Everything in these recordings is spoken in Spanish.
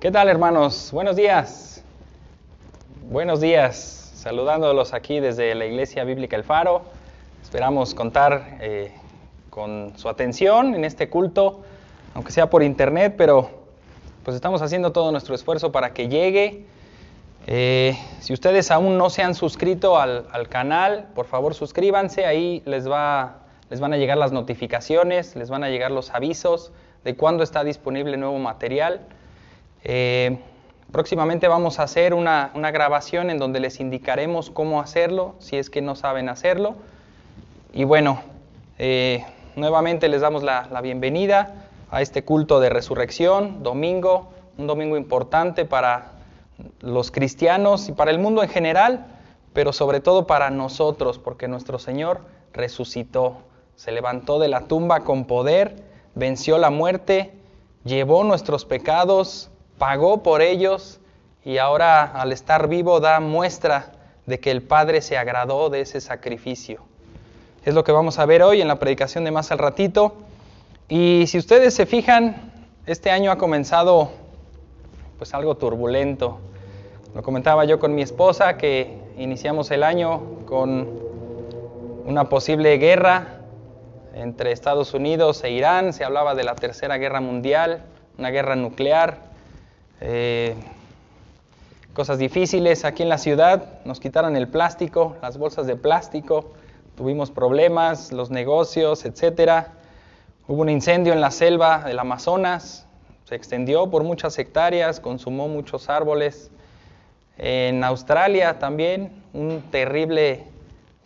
¿Qué tal hermanos? Buenos días. Buenos días. Saludándolos aquí desde la Iglesia Bíblica El Faro. Esperamos contar eh, con su atención en este culto, aunque sea por internet, pero pues estamos haciendo todo nuestro esfuerzo para que llegue. Eh, si ustedes aún no se han suscrito al, al, canal, por favor suscríbanse, ahí les, va, les van a llegar las notificaciones, les van a llegar los avisos de cuándo está disponible nuevo material. Eh, próximamente vamos a hacer una, grabación en donde les indicaremos cómo hacerlo, si es que no saben hacerlo. Y bueno, eh, nuevamente les damos la, bienvenida a este culto de resurrección, domingo, un domingo importante para los cristianos y para el mundo en general, pero sobre todo para nosotros, porque nuestro Señor resucitó, se levantó de la tumba con poder, venció la muerte, llevó nuestros pecados, pagó por ellos y ahora al estar vivo da muestra de que el Padre se agradó de ese sacrificio. Es lo que vamos a ver hoy en la predicación de más al ratito. Y si ustedes se fijan, este año ha comenzado pues algo turbulento. Lo comentaba yo con mi esposa que iniciamos el año con una posible guerra entre Estados Unidos e Irán, se hablaba de la Tercera Guerra Mundial, una guerra nuclear, eh, cosas difíciles aquí en la ciudad, nos quitaron el plástico, las bolsas de plástico, tuvimos problemas, los negocios, etcétera. Hubo un incendio en la selva del Amazonas, se extendió por muchas hectáreas, consumó muchos árboles. En Australia también un terrible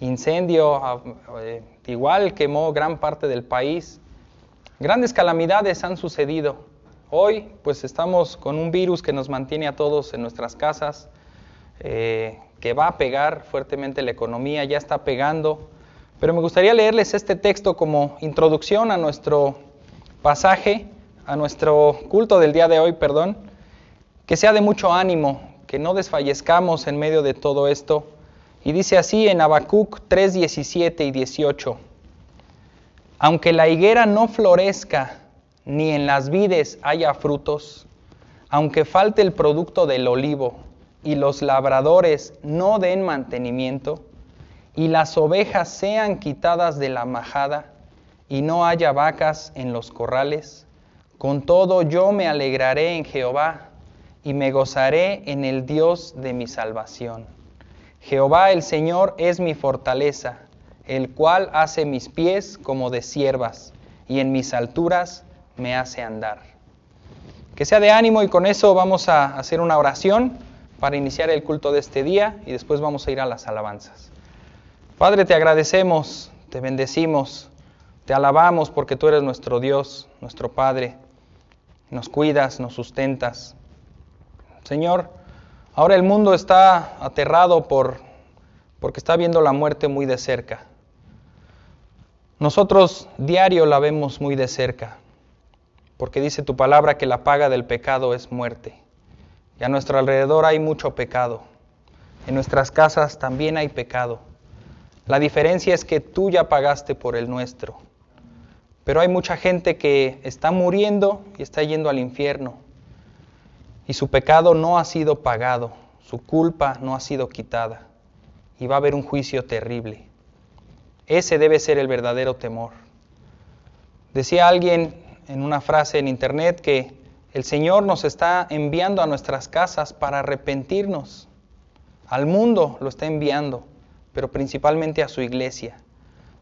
incendio, eh, igual quemó gran parte del país. Grandes calamidades han sucedido. Hoy pues estamos con un virus que nos mantiene a todos en nuestras casas, eh, que va a pegar fuertemente la economía, ya está pegando. Pero me gustaría leerles este texto como introducción a nuestro pasaje, a nuestro culto del día de hoy, perdón, que sea de mucho ánimo, que no desfallezcamos en medio de todo esto. Y dice así en Habacuc 3, 17 y 18. Aunque la higuera no florezca, ni en las vides haya frutos, aunque falte el producto del olivo y los labradores no den mantenimiento, y las ovejas sean quitadas de la majada, y no haya vacas en los corrales, con todo yo me alegraré en Jehová, y me gozaré en el Dios de mi salvación. Jehová el Señor es mi fortaleza, el cual hace mis pies como de siervas, y en mis alturas me hace andar. Que sea de ánimo y con eso vamos a hacer una oración para iniciar el culto de este día y después vamos a ir a las alabanzas. Padre, te agradecemos, te bendecimos, te alabamos porque tú eres nuestro Dios, nuestro Padre. Nos cuidas, nos sustentas. Señor, ahora el mundo está aterrado por porque está viendo la muerte muy de cerca. Nosotros diario la vemos muy de cerca porque dice tu palabra que la paga del pecado es muerte. Y a nuestro alrededor hay mucho pecado. En nuestras casas también hay pecado. La diferencia es que tú ya pagaste por el nuestro. Pero hay mucha gente que está muriendo y está yendo al infierno. Y su pecado no ha sido pagado, su culpa no ha sido quitada. Y va a haber un juicio terrible. Ese debe ser el verdadero temor. Decía alguien en una frase en internet que el Señor nos está enviando a nuestras casas para arrepentirnos. Al mundo lo está enviando, pero principalmente a su iglesia.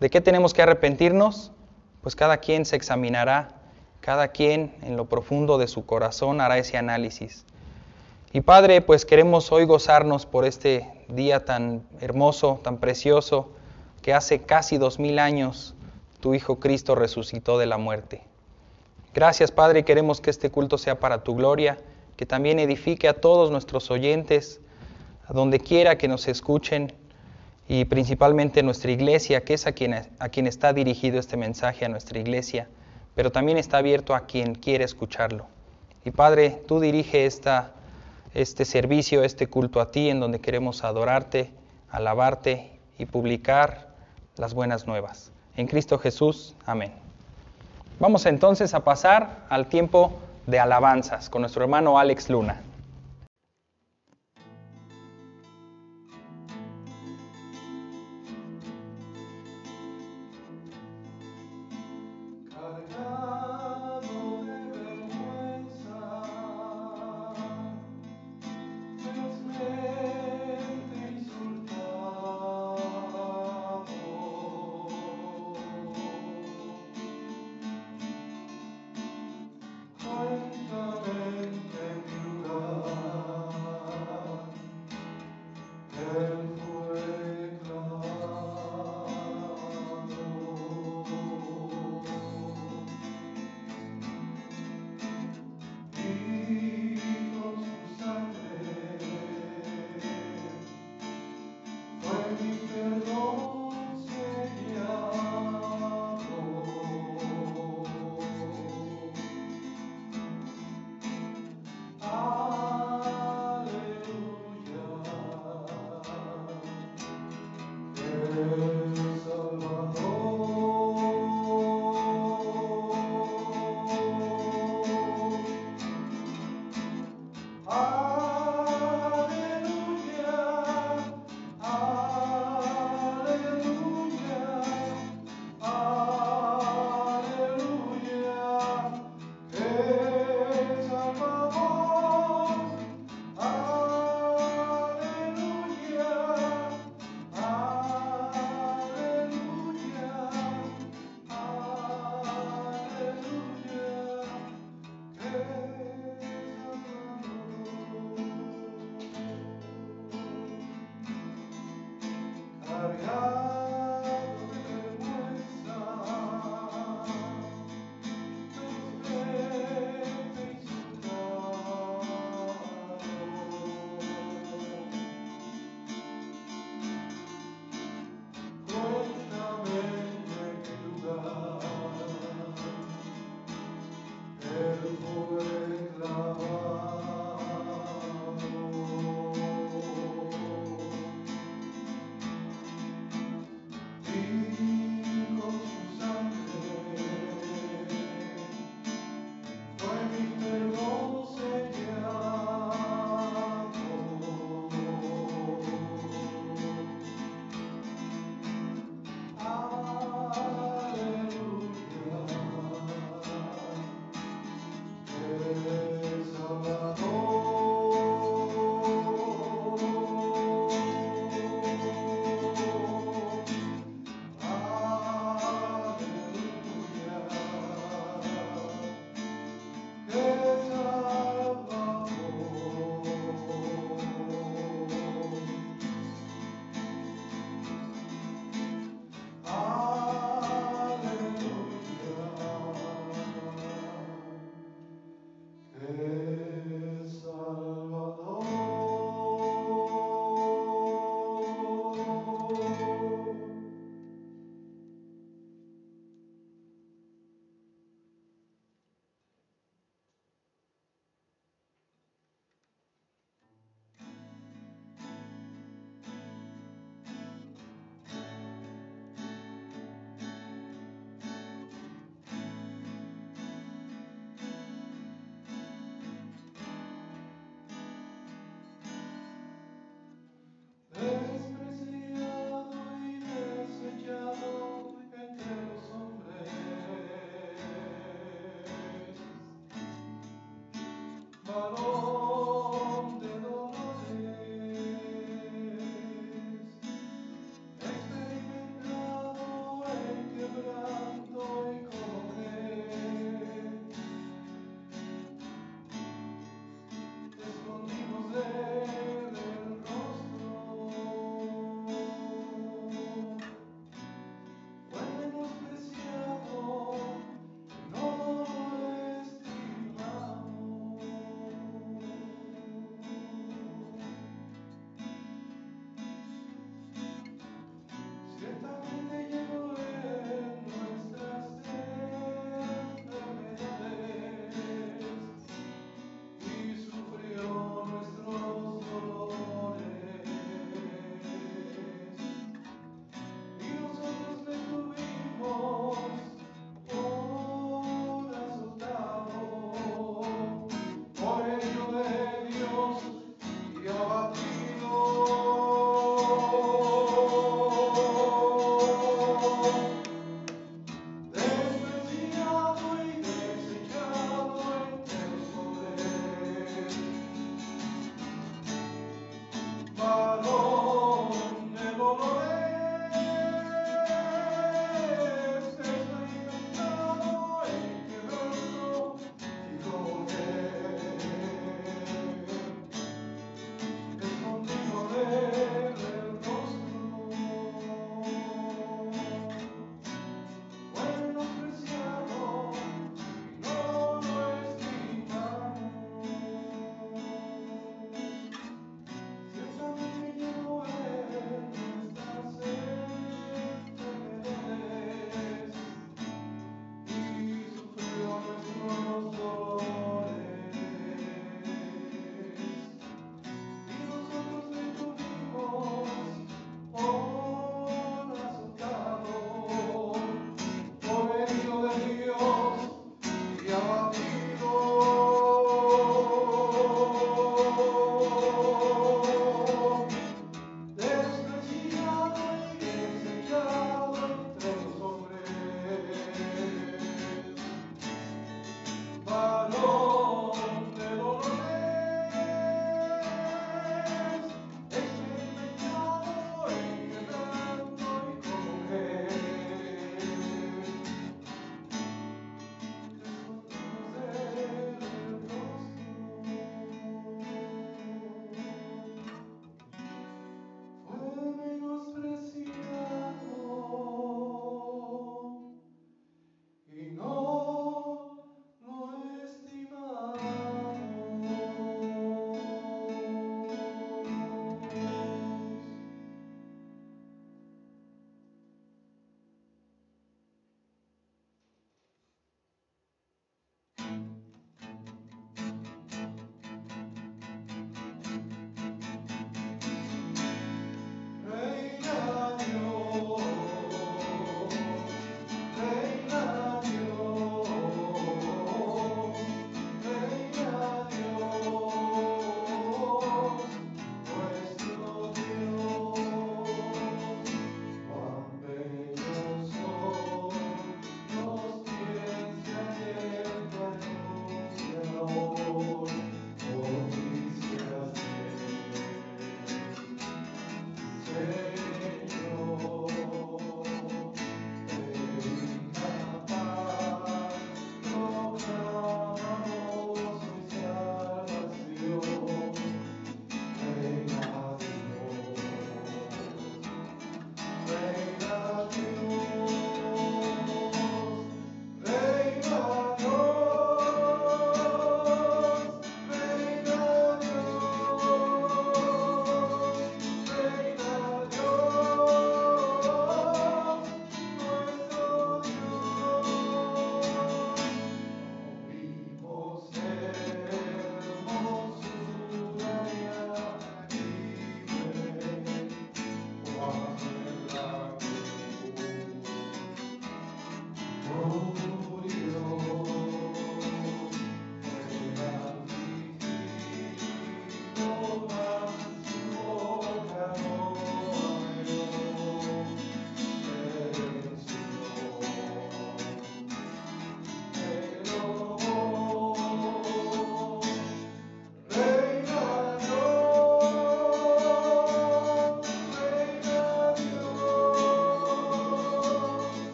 ¿De qué tenemos que arrepentirnos? Pues cada quien se examinará, cada quien en lo profundo de su corazón hará ese análisis. Y Padre, pues queremos hoy gozarnos por este día tan hermoso, tan precioso, que hace casi dos mil años tu Hijo Cristo resucitó de la muerte. Gracias Padre, queremos que este culto sea para tu gloria, que también edifique a todos nuestros oyentes, a donde quiera que nos escuchen y principalmente nuestra iglesia, que es a quien, está dirigido este mensaje, a nuestra iglesia, pero también está abierto a quien quiere escucharlo. Y Padre, tú dirige este servicio, este culto a ti, en donde queremos adorarte, alabarte y publicar las buenas nuevas. En Cristo Jesús, amén. Vamos entonces a pasar al tiempo de alabanzas con nuestro hermano Alex Luna.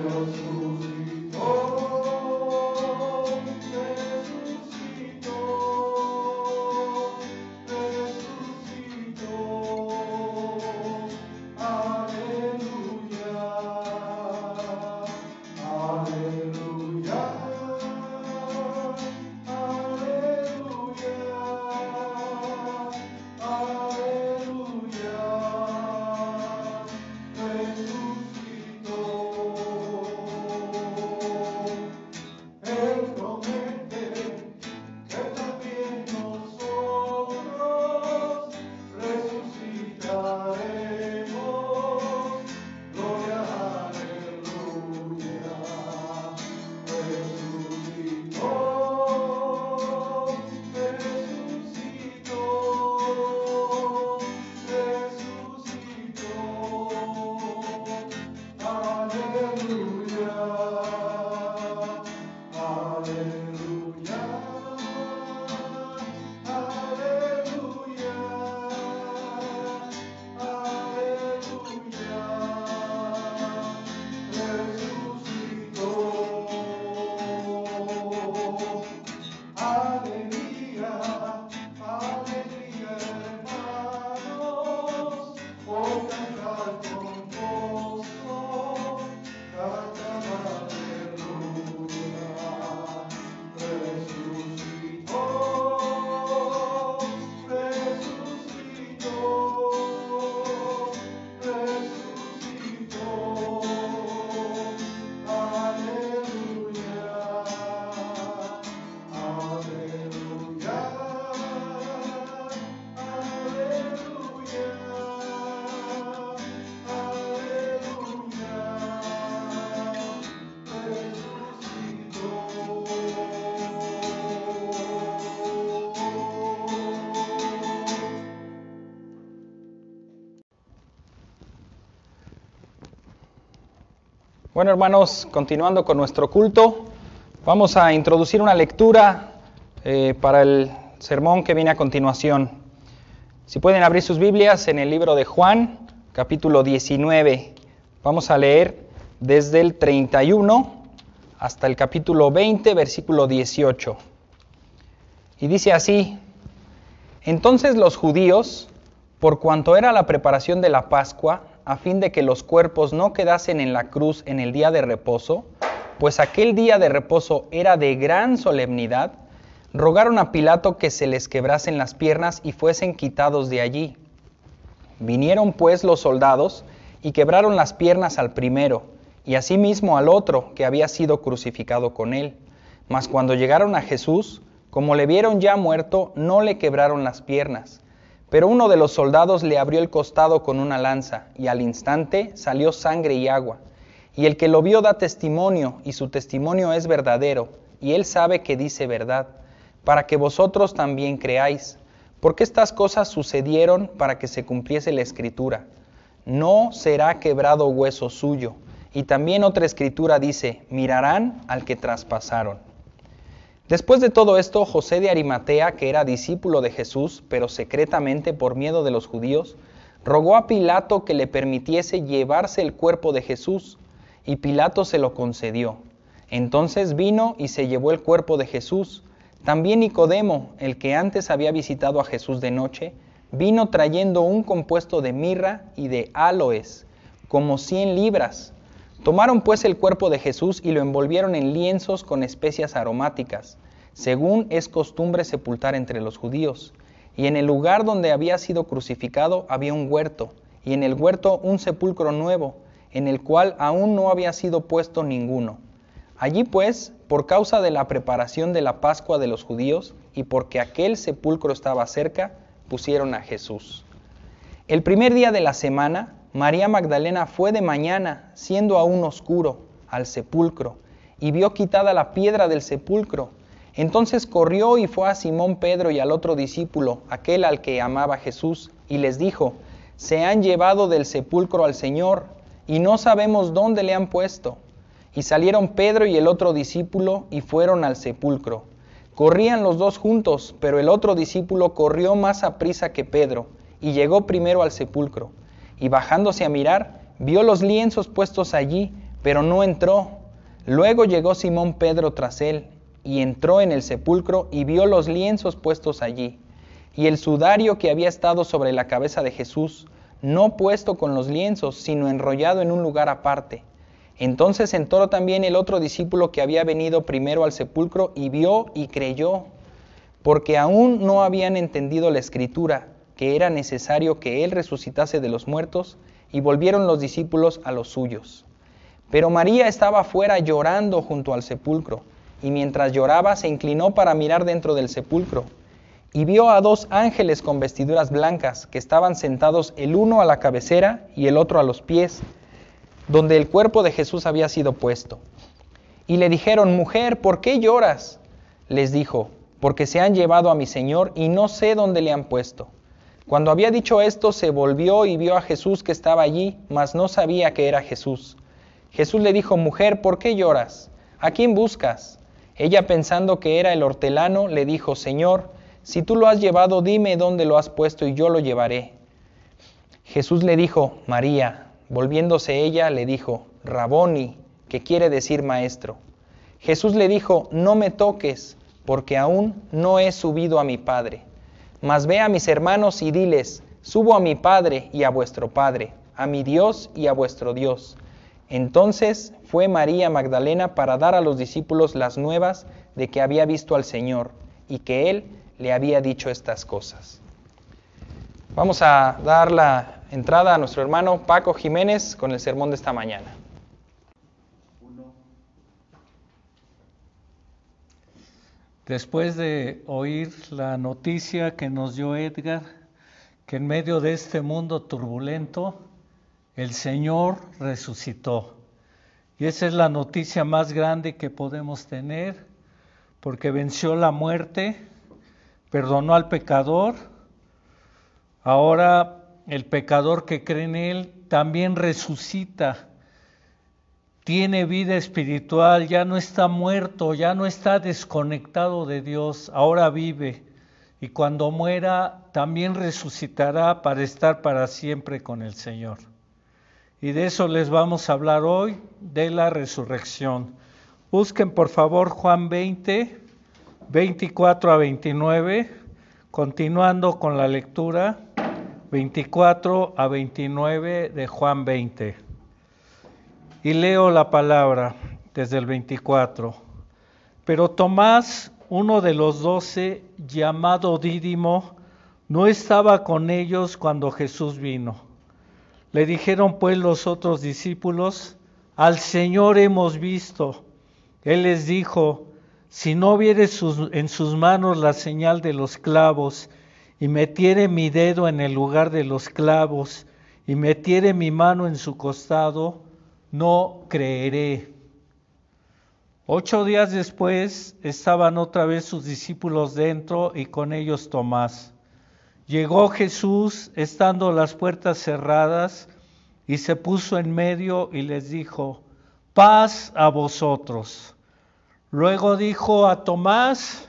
Thank you. Bueno, hermanos, continuando con nuestro culto, vamos a introducir una lectura eh, para el sermón que viene a continuación. Si pueden abrir sus Biblias en el libro de Juan, capítulo 19, vamos a leer desde el 31 hasta el capítulo 20, versículo 18. Y dice así, entonces los judíos, por cuanto era la preparación de la Pascua, a fin de que los cuerpos no quedasen en la cruz en el día de reposo, pues aquel día de reposo era de gran solemnidad, rogaron a Pilato que se les quebrasen las piernas y fuesen quitados de allí. Vinieron pues los soldados y quebraron las piernas al primero, y asimismo al otro que había sido crucificado con él. Mas cuando llegaron a Jesús, como le vieron ya muerto, no le quebraron las piernas pero uno de los soldados le abrió el costado con una lanza, y al instante salió sangre y agua. Y el que lo vio da testimonio, y su testimonio es verdadero, y él sabe que dice verdad, para que vosotros también creáis. Porque estas cosas sucedieron para que se cumpliese la escritura. no será quebrado hueso suyo. Y también otra escritura dice, mirarán al que traspasaron. Después de todo esto, José de Arimatea, que era discípulo de Jesús, pero secretamente por miedo de los judíos, rogó a Pilato que le permitiese llevarse el cuerpo de Jesús, y Pilato se lo concedió. Entonces vino y se llevó el cuerpo de Jesús. También Nicodemo, el que antes había visitado a Jesús de noche, vino trayendo un compuesto de mirra y de aloes, como cien libras. Tomaron pues el cuerpo de Jesús y lo envolvieron en lienzos con especias aromáticas, según es costumbre sepultar entre los judíos. Y en el lugar donde había sido crucificado había un huerto, y en el huerto un sepulcro nuevo, en el cual aún no había sido puesto ninguno. Allí pues, por causa de la preparación de la Pascua de los judíos, y porque aquel sepulcro estaba cerca, pusieron a Jesús. El primer día de la semana, María Magdalena fue de mañana, siendo aún oscuro, al sepulcro, y vio quitada la piedra del sepulcro. Entonces corrió y fue a Simón Pedro y al otro discípulo, aquel al que amaba Jesús, y les dijo, se han llevado del sepulcro al Señor, y no sabemos dónde le han puesto. Y salieron Pedro y el otro discípulo y fueron al sepulcro. Corrían los dos juntos, pero el otro discípulo corrió más a prisa que Pedro, y llegó primero al sepulcro. Y bajándose a mirar, vio los lienzos puestos allí, pero no entró. Luego llegó Simón Pedro tras él, y entró en el sepulcro y vio los lienzos puestos allí, y el sudario que había estado sobre la cabeza de Jesús, no puesto con los lienzos, sino enrollado en un lugar aparte. Entonces entró también el otro discípulo que había venido primero al sepulcro y vio y creyó, porque aún no habían entendido la escritura, que era necesario que él resucitase de los muertos, y volvieron los discípulos a los suyos. Pero María estaba fuera llorando junto al sepulcro, y mientras lloraba se inclinó para mirar dentro del sepulcro, y vio a dos ángeles con vestiduras blancas, que estaban sentados el uno a la cabecera y el otro a los pies, donde el cuerpo de Jesús había sido puesto. Y le dijeron, mujer, ¿por qué lloras? Les dijo, porque se han llevado a mi Señor y no sé dónde le han puesto. Cuando había dicho esto, se volvió y vio a Jesús que estaba allí, mas no sabía que era Jesús. Jesús le dijo, mujer, ¿por qué lloras? ¿A quién buscas? Ella pensando que era el hortelano, le dijo, Señor, si tú lo has llevado, dime dónde lo has puesto y yo lo llevaré. Jesús le dijo, María. Volviéndose ella, le dijo, Raboni, que quiere decir maestro. Jesús le dijo, no me toques, porque aún no he subido a mi Padre. Mas ve a mis hermanos y diles, subo a mi Padre y a vuestro Padre, a mi Dios y a vuestro Dios. Entonces fue María Magdalena para dar a los discípulos las nuevas de que había visto al Señor y que Él le había dicho estas cosas. Vamos a dar la entrada a nuestro hermano Paco Jiménez con el sermón de esta mañana. Después de oír la noticia que nos dio Edgar, que en medio de este mundo turbulento, el Señor resucitó. Y esa es la noticia más grande que podemos tener, porque venció la muerte, perdonó al pecador, ahora el pecador que cree en Él también resucita, tiene vida espiritual, ya no está muerto, ya no está desconectado de Dios, ahora vive. Y cuando muera, también resucitará para estar para siempre con el Señor. Y de eso les vamos a hablar hoy, de la resurrección. Busquen por favor Juan 20, 24 a 29, continuando con la lectura. 24 a 29 de Juan 20. Y leo la palabra desde el 24. Pero Tomás, uno de los doce, llamado Dídimo, no estaba con ellos cuando Jesús vino. Le dijeron pues los otros discípulos, al Señor hemos visto. Él les dijo, si no viere en sus manos la señal de los clavos, y metiere mi dedo en el lugar de los clavos y metiere mi mano en su costado, no creeré. Ocho días después estaban otra vez sus discípulos dentro y con ellos Tomás. Llegó Jesús estando las puertas cerradas y se puso en medio y les dijo, paz a vosotros. Luego dijo a Tomás,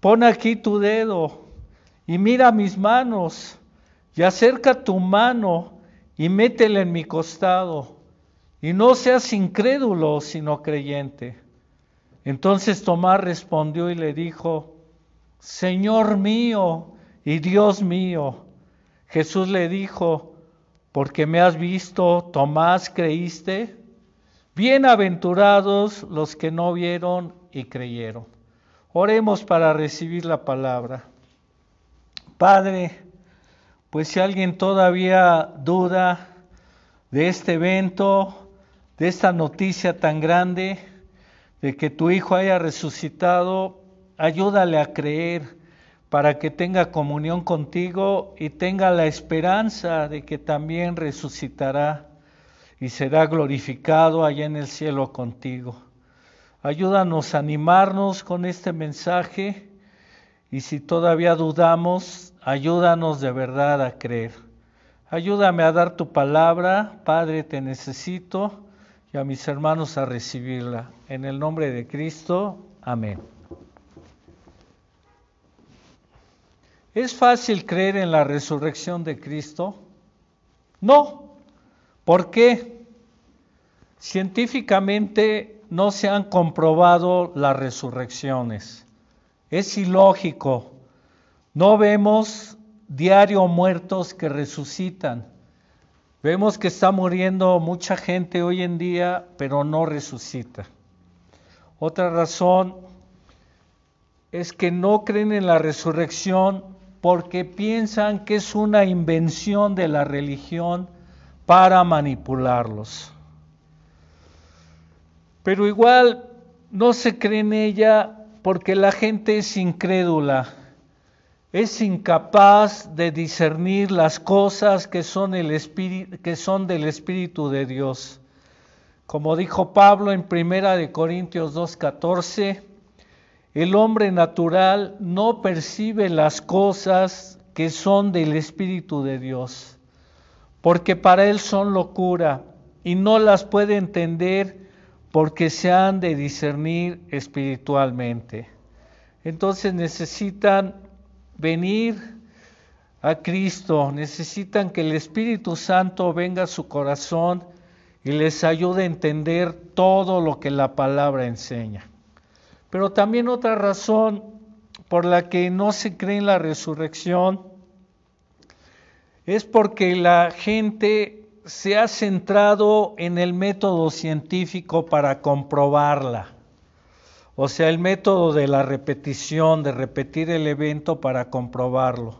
pon aquí tu dedo y mira mis manos y acerca tu mano y métela en mi costado y no seas incrédulo sino creyente. Entonces Tomás respondió y le dijo, Señor mío y Dios mío. Jesús le dijo, porque me has visto, Tomás, creíste. Bienaventurados los que no vieron y creyeron. Oremos para recibir la palabra. Padre, pues si alguien todavía duda de este evento, de esta noticia tan grande, de que tu Hijo haya resucitado, ayúdale a creer para que tenga comunión contigo y tenga la esperanza de que también resucitará y será glorificado allá en el cielo contigo. Ayúdanos a animarnos con este mensaje y si todavía dudamos, ayúdanos de verdad a creer. Ayúdame a dar tu palabra, Padre, te necesito, y a mis hermanos a recibirla. En el nombre de Cristo, amén. ¿Es fácil creer en la resurrección de Cristo? No. ¿Por qué? Científicamente no se han comprobado las resurrecciones. Es ilógico. No vemos diario muertos que resucitan. Vemos que está muriendo mucha gente hoy en día, pero no resucita. Otra razón es que no creen en la resurrección porque piensan que es una invención de la religión para manipularlos. Pero igual no se cree en ella porque la gente es incrédula, es incapaz de discernir las cosas que son, del Espíritu de Dios. Como dijo Pablo en Primera de Corintios 2:14, el hombre natural no percibe las cosas que son del Espíritu de Dios, porque para él son locura y no las puede entender porque se han de discernir espiritualmente. Entonces necesitan venir a Cristo, necesitan que el Espíritu Santo venga a su corazón y les ayude a entender todo lo que la palabra enseña. Pero también otra razón por la que no se cree en la resurrección es porque la gente se ha centrado en el método científico para comprobarla. O sea, el método de la repetición, de repetir el evento para comprobarlo.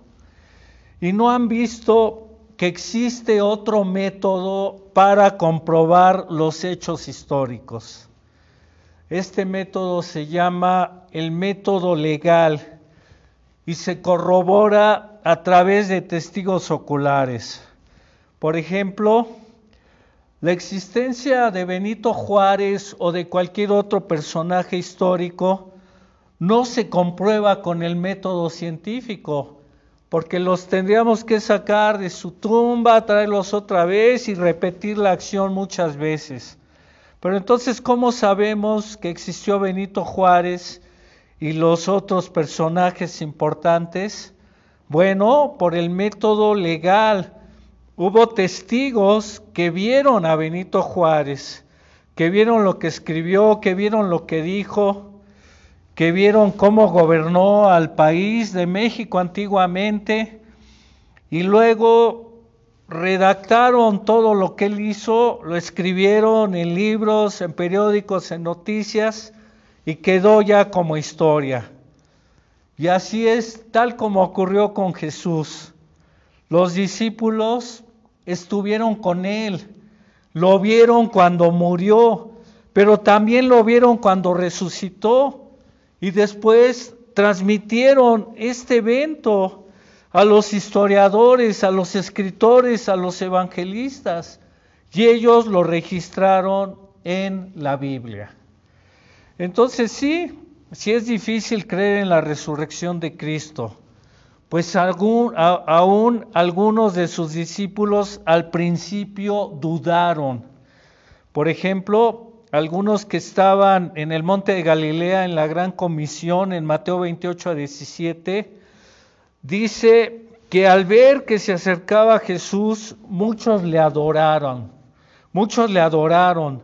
Y no han visto que existe otro método para comprobar los hechos históricos. Este método se llama el método legal y se corrobora a través de testigos oculares. Por ejemplo, la existencia de Benito Juárez o de cualquier otro personaje histórico no se comprueba con el método científico, porque los tendríamos que sacar de su tumba, traerlos otra vez y repetir la acción muchas veces. Pero entonces, ¿cómo sabemos que existió Benito Juárez y los otros personajes importantes? Bueno, por el método legal. Hubo testigos que vieron a Benito Juárez, que vieron lo que escribió, que vieron lo que dijo, que vieron cómo gobernó al país de México antiguamente, y luego redactaron todo lo que él hizo, lo escribieron en libros, en periódicos, en noticias y quedó ya como historia. Y así es tal como ocurrió con Jesús. Los discípulos estuvieron con él, lo vieron cuando murió, pero también lo vieron cuando resucitó y después transmitieron este evento a los historiadores, a los escritores, a los evangelistas, y ellos lo registraron en la Biblia. Entonces sí, sí es difícil creer en la resurrección de Cristo, pues aún algunos de sus discípulos al principio dudaron. Por ejemplo, algunos que estaban en el monte de Galilea en la gran comisión en Mateo 28 a 17, dice que al ver que se acercaba Jesús, muchos le adoraron, muchos le adoraron,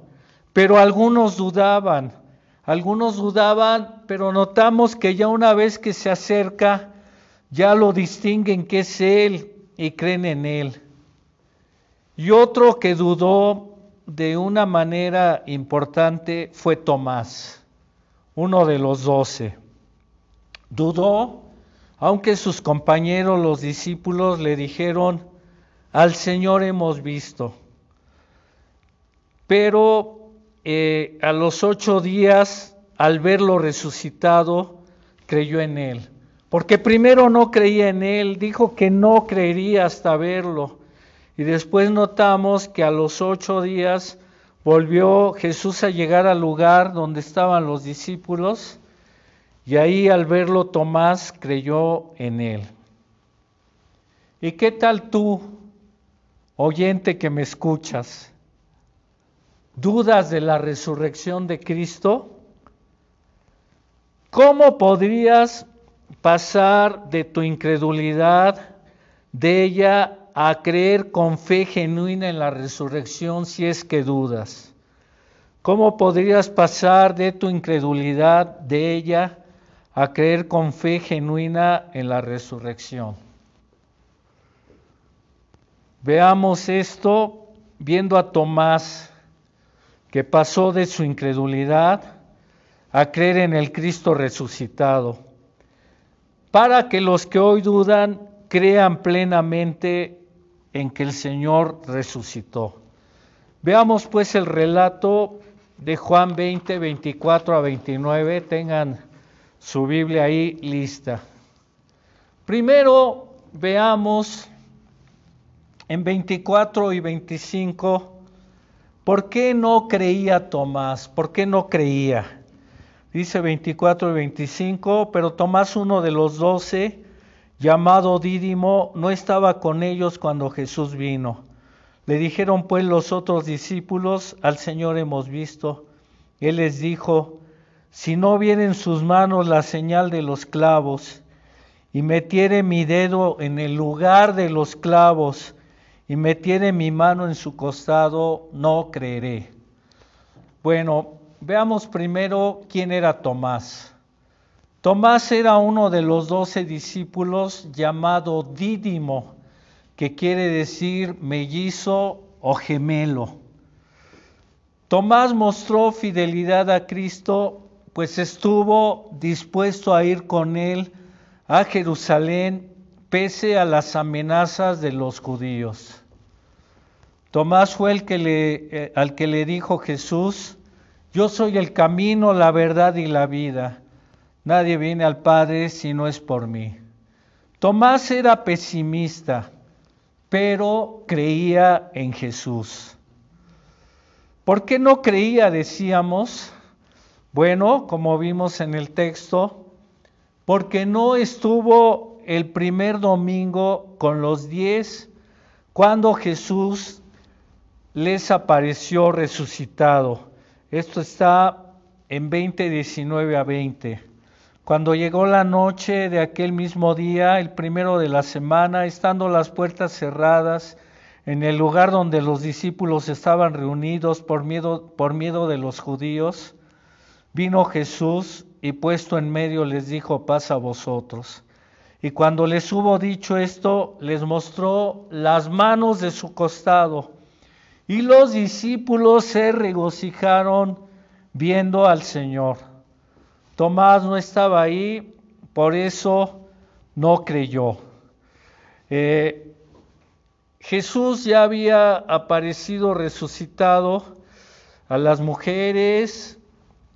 pero algunos dudaban, algunos dudaban, pero notamos que ya una vez que se acerca, ya lo distinguen que es Él y creen en Él. Y otro que dudó de una manera importante fue Tomás, uno de los doce. Dudó aunque sus compañeros, los discípulos, le dijeron, al Señor hemos visto. Pero eh, a los ocho días, al verlo resucitado, creyó en él. Porque primero no creía en él, dijo que no creería hasta verlo. Y después notamos que a los ocho días volvió Jesús a llegar al lugar donde estaban los discípulos y ahí al verlo Tomás creyó en él. ¿Y qué tal tú, oyente que me escuchas? ¿Dudas de la resurrección de Cristo? ¿Cómo podrías pasar de tu incredulidad de ella a creer con fe genuina en la resurrección si es que dudas? ¿Cómo podrías pasar de tu incredulidad de ella a creer con fe genuina en la resurrección. Veamos esto viendo a Tomás, que pasó de su incredulidad a creer en el Cristo resucitado, para que los que hoy dudan crean plenamente en que el Señor resucitó. Veamos pues el relato de Juan 20, 24 a 29, tengan su Biblia ahí lista. Primero veamos en 24 y 25 por qué no creía Tomás, por qué no creía. Dice 24 y 25, pero Tomás, uno de los doce, llamado Dídimo, no estaba con ellos cuando Jesús vino. Le dijeron pues los otros discípulos, al Señor hemos visto. Él les dijo, si no viene en sus manos la señal de los clavos, y metiere mi dedo en el lugar de los clavos, y metiere mi mano en su costado, no creeré. Bueno, veamos primero quién era Tomás. Tomás era uno de los doce discípulos llamado Dídimo, que quiere decir mellizo o gemelo. Tomás mostró fidelidad a Cristo pues estuvo dispuesto a ir con él a Jerusalén pese a las amenazas de los judíos. Tomás fue el que le, eh, al que le dijo Jesús, yo soy el camino, la verdad y la vida. Nadie viene al Padre si no es por mí. Tomás era pesimista, pero creía en Jesús. ¿Por qué no creía, decíamos? Bueno, como vimos en el texto, porque no estuvo el primer domingo con los diez cuando Jesús les apareció resucitado. Esto está en 20, 19 a 20. Cuando llegó la noche de aquel mismo día, el primero de la semana, estando las puertas cerradas, en el lugar donde los discípulos estaban reunidos por miedo, por miedo de los judíos, Vino Jesús y puesto en medio les dijo, paz a vosotros. Y cuando les hubo dicho esto, les mostró las manos de su costado. Y los discípulos se regocijaron viendo al Señor. Tomás no estaba ahí, por eso no creyó. Eh, Jesús ya había aparecido resucitado a las mujeres,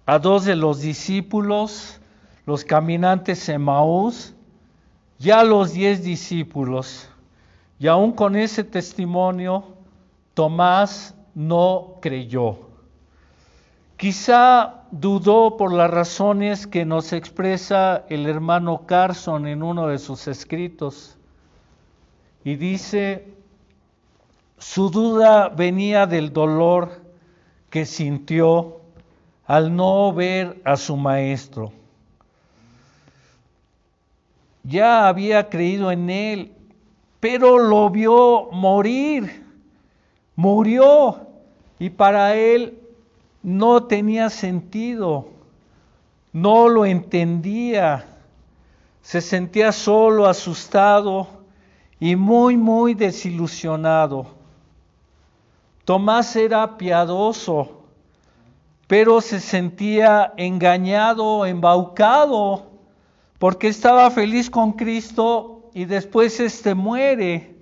a dos de los discípulos, los caminantes Emaús, ya los diez discípulos. Y aún con ese testimonio, Tomás no creyó. Quizá dudó por las razones que nos expresa el hermano Carson en uno de sus escritos. Y dice, su duda venía del dolor que sintió al no ver a su maestro. Ya había creído en él, pero lo vio morir, murió, y para él no tenía sentido, no lo entendía, se sentía solo, asustado y muy, muy desilusionado. Tomás era piadoso, pero se sentía engañado, embaucado, porque estaba feliz con Cristo y después éste muere.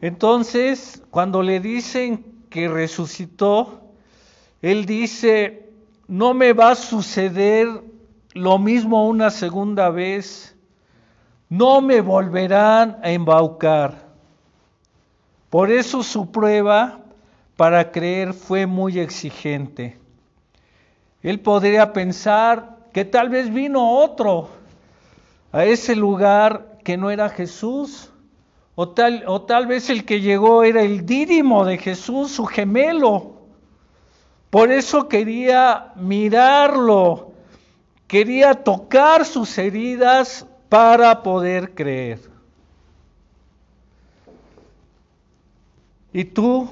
Entonces, cuando le dicen que resucitó, él dice, no me va a suceder lo mismo una segunda vez, no me volverán a embaucar. Por eso su prueba para creer fue muy exigente. Él podría pensar que tal vez vino otro a ese lugar que no era Jesús, o tal, o tal vez el que llegó era el dídimo de Jesús, su gemelo. Por eso quería mirarlo, quería tocar sus heridas para poder creer. Y tú,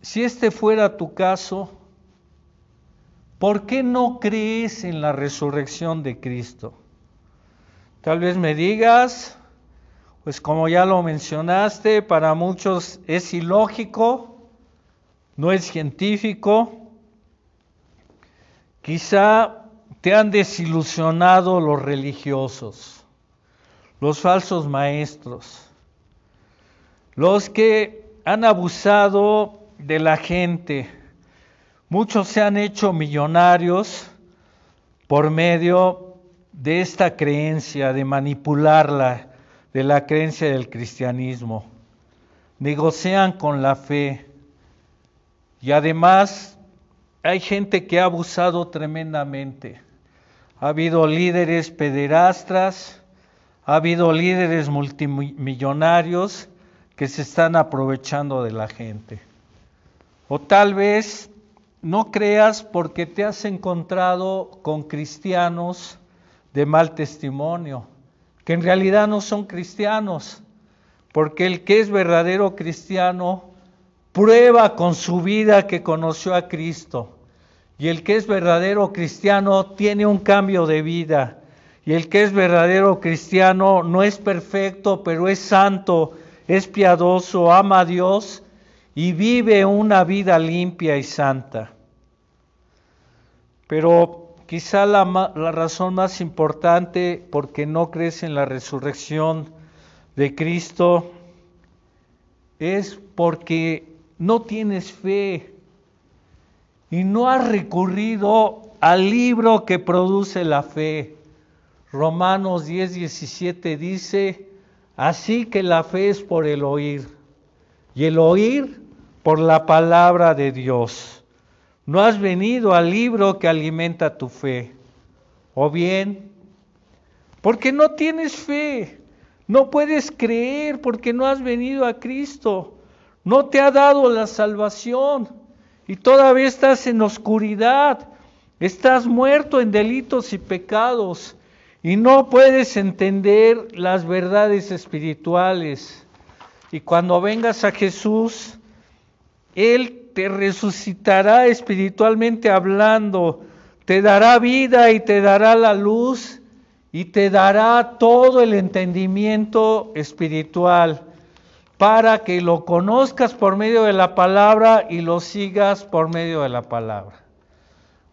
si este fuera tu caso, ¿por qué no crees en la resurrección de Cristo? Tal vez me digas, pues como ya lo mencionaste, para muchos es ilógico, no es científico. Quizá te han desilusionado los religiosos, los falsos maestros, los que han abusado de la gente. Muchos se han hecho millonarios por medio de esta creencia, de manipularla, de la creencia del cristianismo. Negocian con la fe y además hay gente que ha abusado tremendamente. Ha habido líderes pederastras, ha habido líderes multimillonarios que se están aprovechando de la gente. O tal vez no creas porque te has encontrado con cristianos de mal testimonio, que en realidad no son cristianos, porque el que es verdadero cristiano prueba con su vida que conoció a Cristo. Y el que es verdadero cristiano tiene un cambio de vida. Y el que es verdadero cristiano no es perfecto, pero es santo, es piadoso, ama a Dios y vive una vida limpia y santa. Pero quizá la, la razón más importante porque no crees en la resurrección de Cristo es porque no tienes fe y no has recurrido al libro que produce la fe. Romanos 10, 17 dice, así que la fe es por el oír y el oír por la palabra de Dios. No has venido al libro que alimenta tu fe. O bien, porque no tienes fe, no puedes creer porque no has venido a Cristo. No te ha dado la salvación. Y todavía estás en oscuridad, estás muerto en delitos y pecados. Y no puedes entender las verdades espirituales. Y cuando vengas a Jesús, Él te resucitará espiritualmente hablando, te dará vida y te dará la luz y te dará todo el entendimiento espiritual para que lo conozcas por medio de la palabra y lo sigas por medio de la palabra.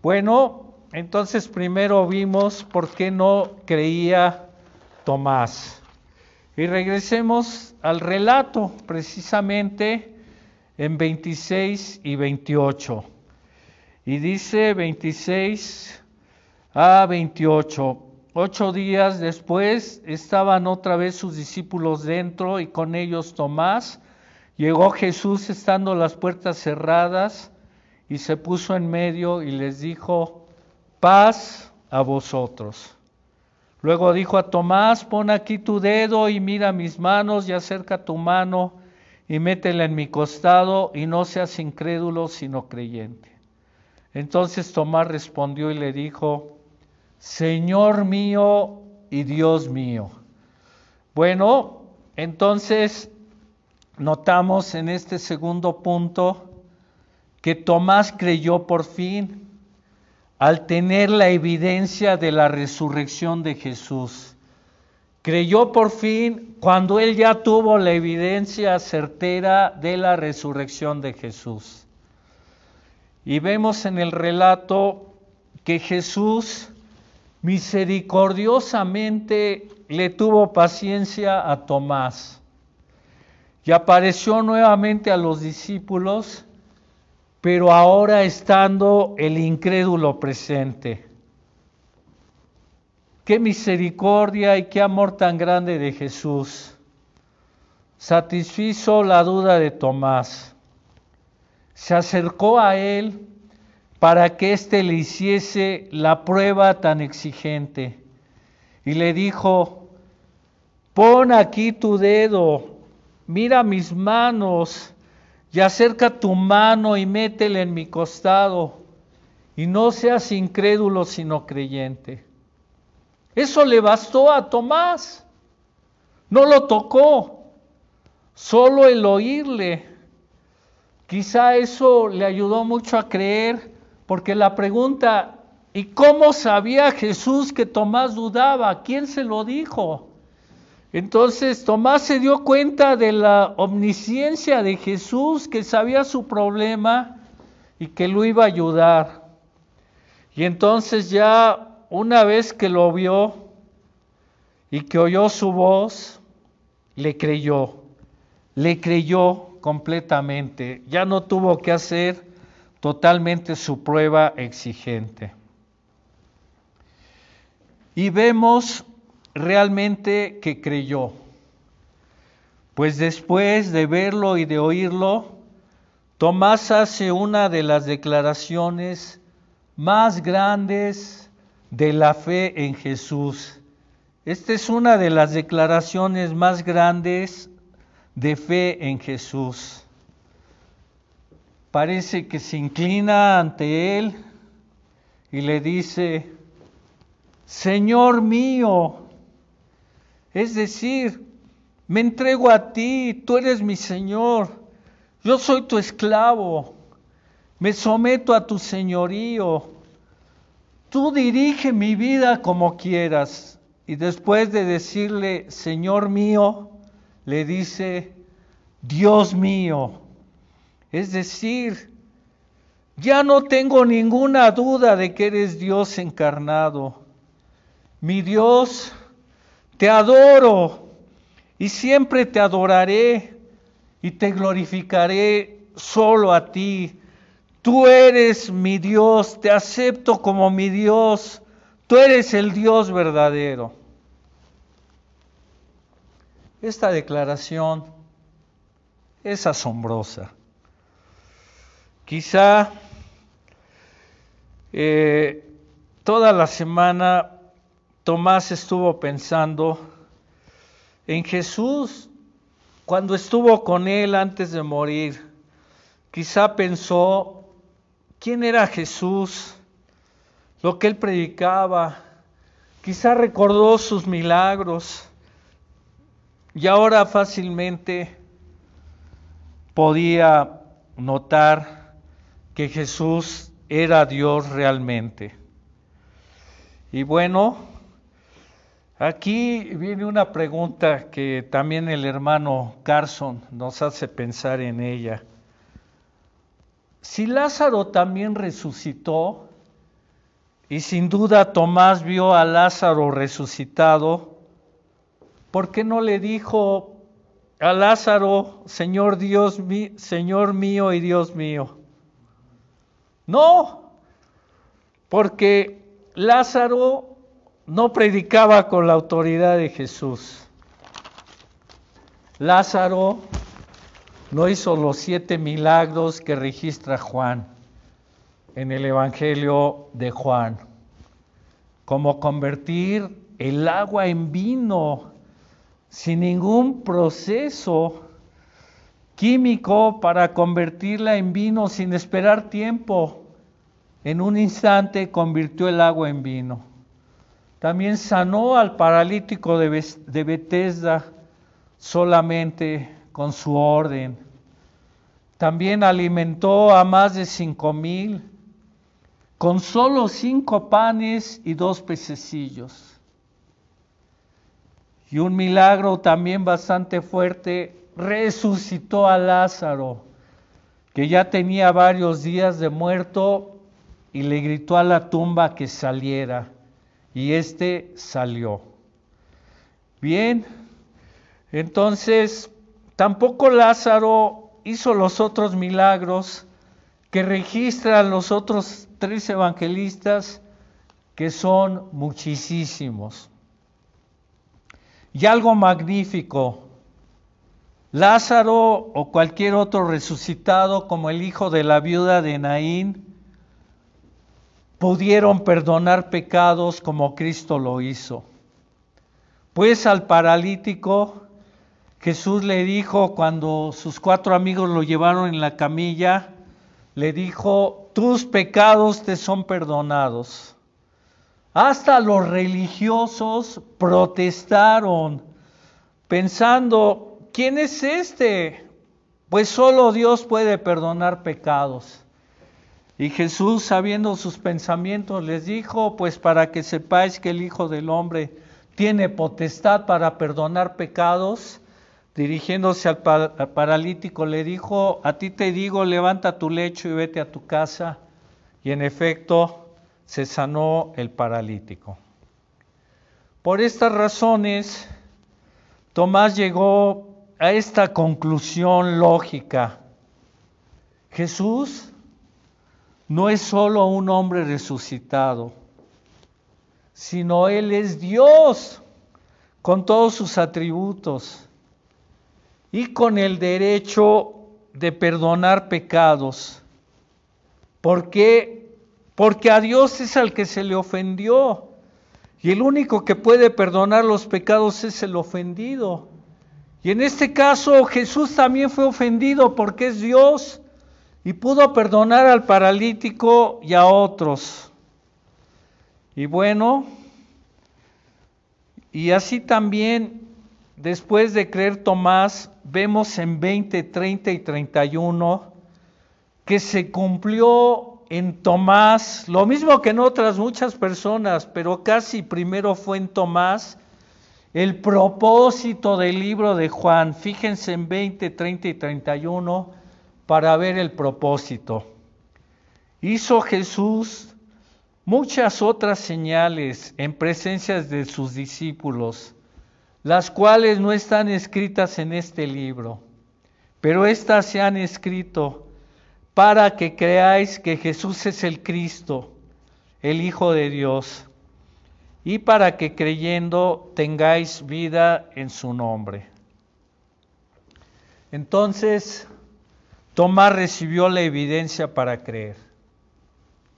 Bueno, entonces primero vimos por qué no creía Tomás. Y regresemos al relato, precisamente en 26 y 28. Y dice 26 a 28. Ocho días después estaban otra vez sus discípulos dentro y con ellos Tomás. Llegó Jesús estando las puertas cerradas y se puso en medio y les dijo, paz a vosotros. Luego dijo a Tomás, pon aquí tu dedo y mira mis manos y acerca tu mano y métela en mi costado y no seas incrédulo sino creyente. Entonces Tomás respondió y le dijo, Señor mío y Dios mío. Bueno, entonces notamos en este segundo punto que Tomás creyó por fin al tener la evidencia de la resurrección de Jesús. Creyó por fin cuando él ya tuvo la evidencia certera de la resurrección de Jesús. Y vemos en el relato que Jesús misericordiosamente le tuvo paciencia a Tomás y apareció nuevamente a los discípulos, pero ahora estando el incrédulo presente. Qué misericordia y qué amor tan grande de Jesús. Satisfizo la duda de Tomás. Se acercó a él para que éste le hiciese la prueba tan exigente. Y le dijo, pon aquí tu dedo, mira mis manos, y acerca tu mano y métele en mi costado, y no seas incrédulo sino creyente. Eso le bastó a Tomás, no lo tocó, solo el oírle. Quizá eso le ayudó mucho a creer porque la pregunta, ¿y cómo sabía Jesús que Tomás dudaba? ¿Quién se lo dijo? Entonces Tomás se dio cuenta de la omnisciencia de Jesús, que sabía su problema y que lo iba a ayudar. Y entonces ya una vez que lo vio y que oyó su voz, le creyó, le creyó completamente. Ya no tuvo que hacer totalmente su prueba exigente. Y vemos realmente que creyó, pues después de verlo y de oírlo, Tomás hace una de las declaraciones más grandes de la fe en Jesús. Esta es una de las declaraciones más grandes de fe en Jesús parece que se inclina ante él y le dice, Señor mío, es decir, me entrego a ti, tú eres mi Señor, yo soy tu esclavo, me someto a tu señorío, tú dirige mi vida como quieras. Y después de decirle, Señor mío, le dice, Dios mío. Es decir, ya no tengo ninguna duda de que eres Dios encarnado. Mi Dios, te adoro y siempre te adoraré y te glorificaré solo a ti. Tú eres mi Dios, te acepto como mi Dios, tú eres el Dios verdadero. Esta declaración es asombrosa. Quizá eh, toda la semana Tomás estuvo pensando en Jesús cuando estuvo con él antes de morir. Quizá pensó quién era Jesús, lo que él predicaba. Quizá recordó sus milagros y ahora fácilmente podía notar que Jesús era Dios realmente. Y bueno, aquí viene una pregunta que también el hermano Carson nos hace pensar en ella. Si Lázaro también resucitó, y sin duda Tomás vio a Lázaro resucitado, ¿por qué no le dijo a Lázaro, Señor Dios, Señor mío y Dios mío? No, porque Lázaro no predicaba con la autoridad de Jesús. Lázaro no hizo los siete milagros que registra Juan. en el Evangelio de Juan, como convertir el agua en vino sin ningún proceso químico para convertirla en vino sin esperar tiempo. En un instante convirtió el agua en vino. También sanó al paralítico de, Bethesda solamente con su orden. También alimentó a más de cinco mil con solo cinco panes y dos pececillos. Y un milagro también bastante fuerte, resucitó a Lázaro, que ya tenía varios días de muerto, y le gritó a la tumba que saliera, y éste salió. Bien, entonces tampoco Lázaro hizo los otros milagros que registran los otros tres evangelistas, que son muchísimos. Y algo magnífico, Lázaro o cualquier otro resucitado como el hijo de la viuda de Naín pudieron perdonar pecados como Cristo lo hizo. Pues al paralítico Jesús le dijo cuando sus cuatro amigos lo llevaron en la camilla, le dijo, tus pecados te son perdonados. Hasta los religiosos protestaron pensando, ¿quién es este? Pues solo Dios puede perdonar pecados. Y Jesús, sabiendo sus pensamientos, les dijo, pues para que sepáis que el Hijo del Hombre tiene potestad para perdonar pecados, dirigiéndose al, paralítico, le dijo, a ti te digo, levanta tu lecho y vete a tu casa. Y en efecto, se sanó el paralítico. Por estas razones, Tomás llegó a esta conclusión lógica. Jesús no es solo un hombre resucitado, sino Él es Dios con todos sus atributos y con el derecho de perdonar pecados. Porque porque a Dios es al que se le ofendió. Y el único que puede perdonar los pecados es el ofendido. Y en este caso Jesús también fue ofendido porque es Dios y pudo perdonar al paralítico y a otros. Y bueno, y así también después de creer Tomás, vemos en 20, 30 y 31 que se cumplió en Tomás, lo mismo que en otras muchas personas, pero casi primero fue en Tomás, el propósito del libro de Juan. Fíjense en 20, 30 y 31 para ver el propósito. Hizo Jesús muchas otras señales en presencia de sus discípulos, las cuales no están escritas en este libro, pero éstas se han escrito para que creáis que Jesús es el Cristo, el Hijo de Dios, y para que creyendo tengáis vida en su nombre. Entonces, Tomás recibió la evidencia para creer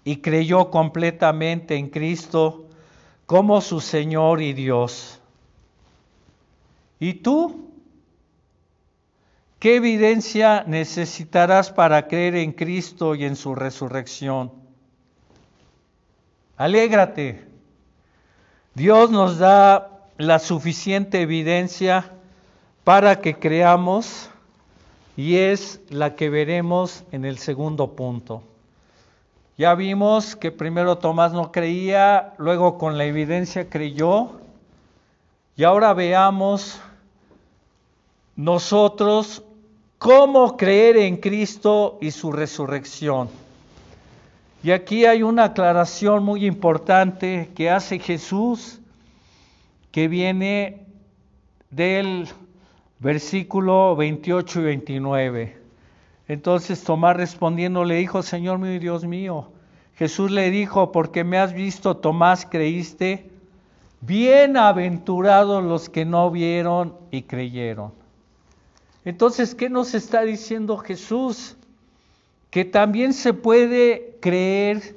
y creyó completamente en Cristo como su Señor y Dios. ¿Y tú? ¿Qué evidencia necesitarás para creer en Cristo y en su resurrección? Alégrate. Dios nos da la suficiente evidencia para que creamos y es la que veremos en el segundo punto. Ya vimos que primero Tomás no creía, luego con la evidencia creyó y ahora veamos nosotros cómo creer en Cristo y su resurrección. Y aquí hay una aclaración muy importante que hace Jesús, que viene del versículo 28 y 29. Entonces Tomás respondiendo le dijo, Señor mío y Dios mío, Jesús le dijo, porque me has visto, Tomás, creíste, bienaventurados los que no vieron y creyeron. Entonces, ¿qué nos está diciendo Jesús? Que también se puede creer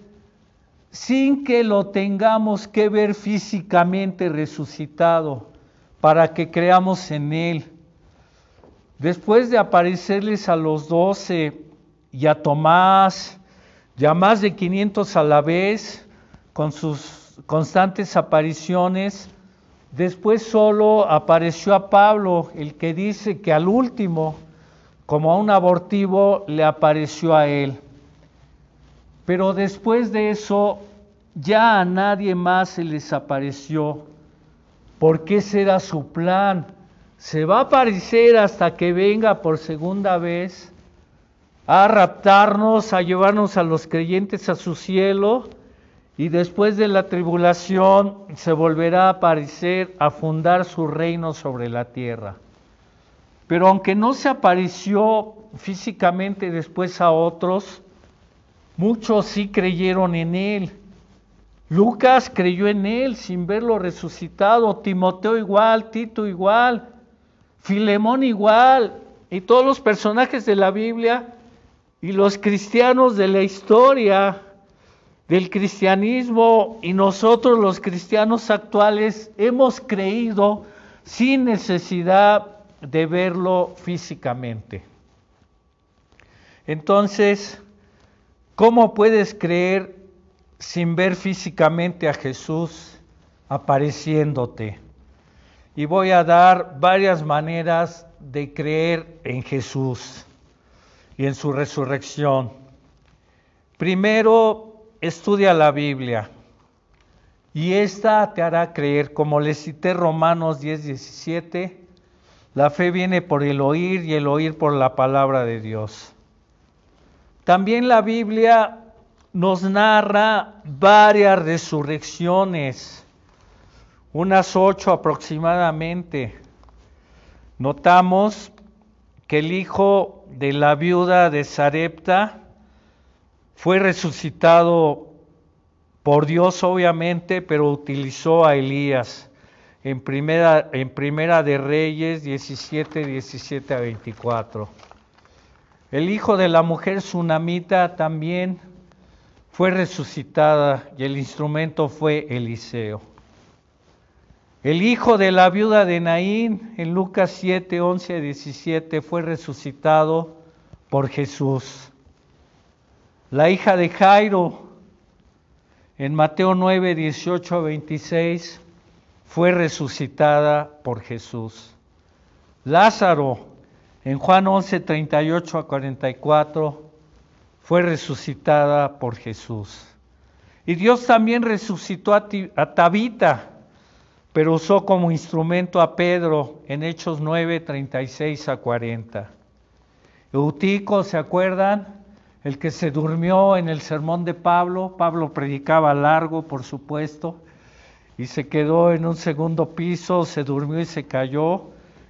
sin que lo tengamos que ver físicamente resucitado, para que creamos en Él. Después de aparecerles a los doce y a Tomás, ya más de 500 a la vez, con sus constantes apariciones, después solo apareció a Pablo, el que dice que al último, como a un abortivo, le apareció a él. Pero después de eso, ya a nadie más se les apareció, porque ese era su plan. Se va a aparecer hasta que venga por segunda vez a raptarnos, a llevarnos a los creyentes a su cielo, y después de la tribulación se volverá a aparecer a fundar su reino sobre la tierra. Pero aunque no se apareció físicamente después a otros, muchos sí creyeron en él. Lucas creyó en él sin verlo resucitado, Timoteo igual, Tito igual, Filemón igual, y todos los personajes de la Biblia y los cristianos de la historia del cristianismo y nosotros los cristianos actuales hemos creído sin necesidad de verlo físicamente. Entonces, ¿cómo puedes creer sin ver físicamente a Jesús apareciéndote? Y voy a dar varias maneras de creer en Jesús y en su resurrección. Primero, estudia la Biblia y esta te hará creer, como le cité Romanos 10, 17, la fe viene por el oír y el oír por la palabra de Dios. También la Biblia nos narra varias resurrecciones, unas ocho aproximadamente. Notamos que el hijo de la viuda de Sarepta fue resucitado por Dios obviamente, pero utilizó a Elías en primera, de Reyes 17, 17 a 24. El hijo de la mujer sunamita también fue resucitada y el instrumento fue Eliseo. El hijo de la viuda de Naín en Lucas 7, 11 a 17 fue resucitado por Jesús. La hija de Jairo en Mateo 9, 18 a 26 fue resucitada por Jesús. Lázaro en Juan 11, 38 a 44 fue resucitada por Jesús. Y Dios también resucitó a, Tabita pero usó como instrumento a Pedro en Hechos 9, 36 a 40. Eutico, ¿se acuerdan? El que se durmió en el sermón de Pablo, Pablo predicaba largo, por supuesto, y se quedó en un segundo piso, se durmió y se cayó,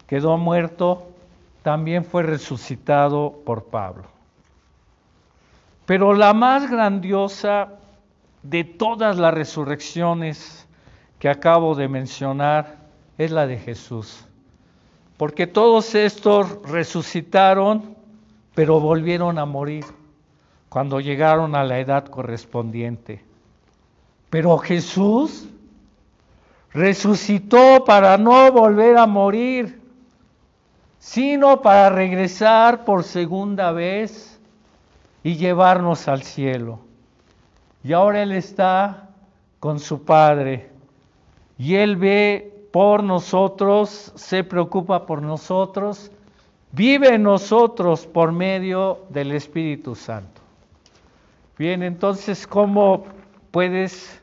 quedó muerto, también fue resucitado por Pablo. Pero la más grandiosa de todas las resurrecciones que acabo de mencionar es la de Jesús. Porque todos estos resucitaron, pero volvieron a morir cuando llegaron a la edad correspondiente. Pero Jesús resucitó para no volver a morir, sino para regresar por segunda vez y llevarnos al cielo. Y ahora Él está con su Padre y Él ve por nosotros, se preocupa por nosotros, vive en nosotros por medio del Espíritu Santo. Bien, entonces, ¿cómo puedes,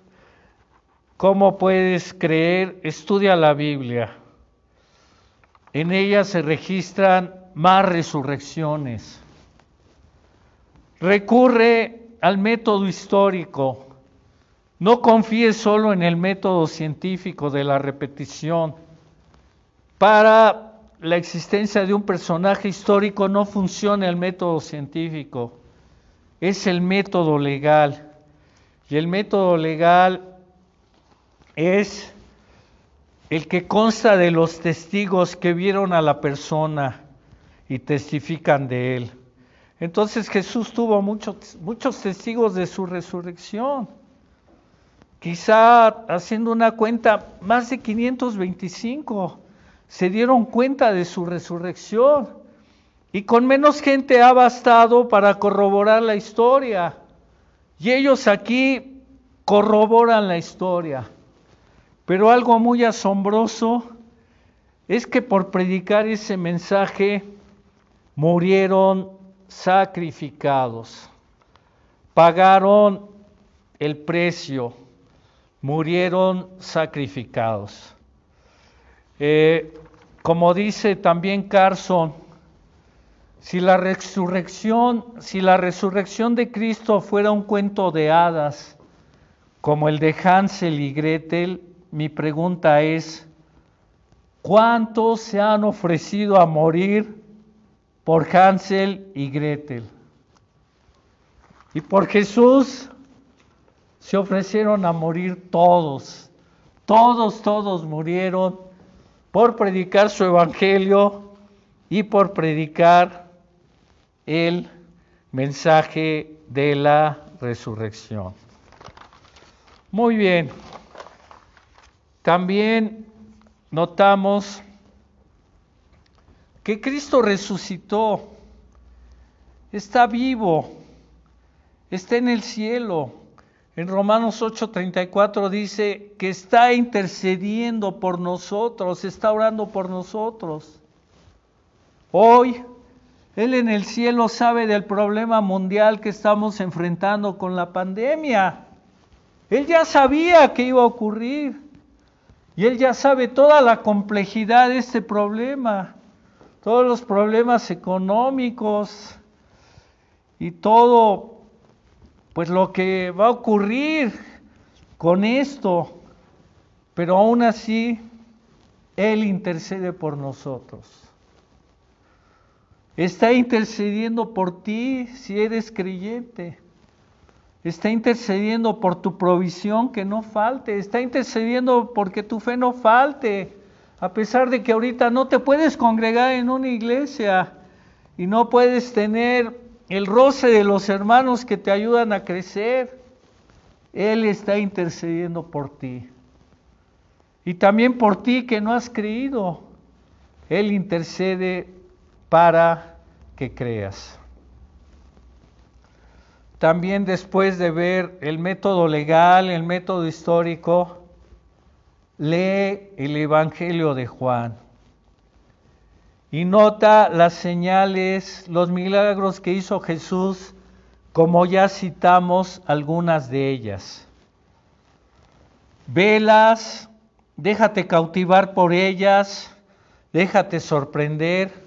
cómo puedes creer? Estudia la Biblia. En ella se registran más resurrecciones. Recurre al método histórico no confíes solo en el método científico de la repetición. Para la existencia de un personaje histórico no funciona el método científico, es el método legal. Y el método legal es el que consta de los testigos que vieron a la persona y testifican de él. Entonces Jesús tuvo muchos, muchos testigos de su resurrección. Quizá haciendo una cuenta, más de 525 se dieron cuenta de su resurrección. Y con menos gente ha bastado para corroborar la historia. Y ellos aquí corroboran la historia. Pero algo muy asombroso es que por predicar ese mensaje murieron sacrificados, pagaron el precio, murieron sacrificados. Eh, como dice también Carson, si la resurrección, si la resurrección de Cristo fuera un cuento de hadas, como el de Hansel y Gretel, mi pregunta es, ¿cuántos se han ofrecido a morir por Hansel y Gretel? Y por Jesús se ofrecieron a morir todos, todos, todos murieron por predicar su evangelio y por predicar el mensaje de la resurrección. Muy bien. También notamos que Cristo resucitó, está vivo, está en el cielo. En Romanos 8:34 dice que está intercediendo por nosotros, está orando por nosotros. Hoy él en el cielo sabe del problema mundial que estamos enfrentando con la pandemia. Él ya sabía que iba a ocurrir. Y Él ya sabe toda la complejidad de este problema, todos los problemas económicos y todo, pues lo que va a ocurrir con esto. Pero aún así, Él intercede por nosotros. Está intercediendo por ti si eres creyente. Está intercediendo por tu provisión que no falte. Está intercediendo porque tu fe no falte. A pesar de que ahorita no te puedes congregar en una iglesia y no puedes tener el roce de los hermanos que te ayudan a crecer. Él está intercediendo por ti. Y también por ti que no has creído. Él intercede para que creas. También después de ver el método legal, el método histórico, lee el Evangelio de Juan y nota las señales, los milagros que hizo Jesús, como ya citamos algunas de ellas. Velas, déjate cautivar por ellas, déjate sorprender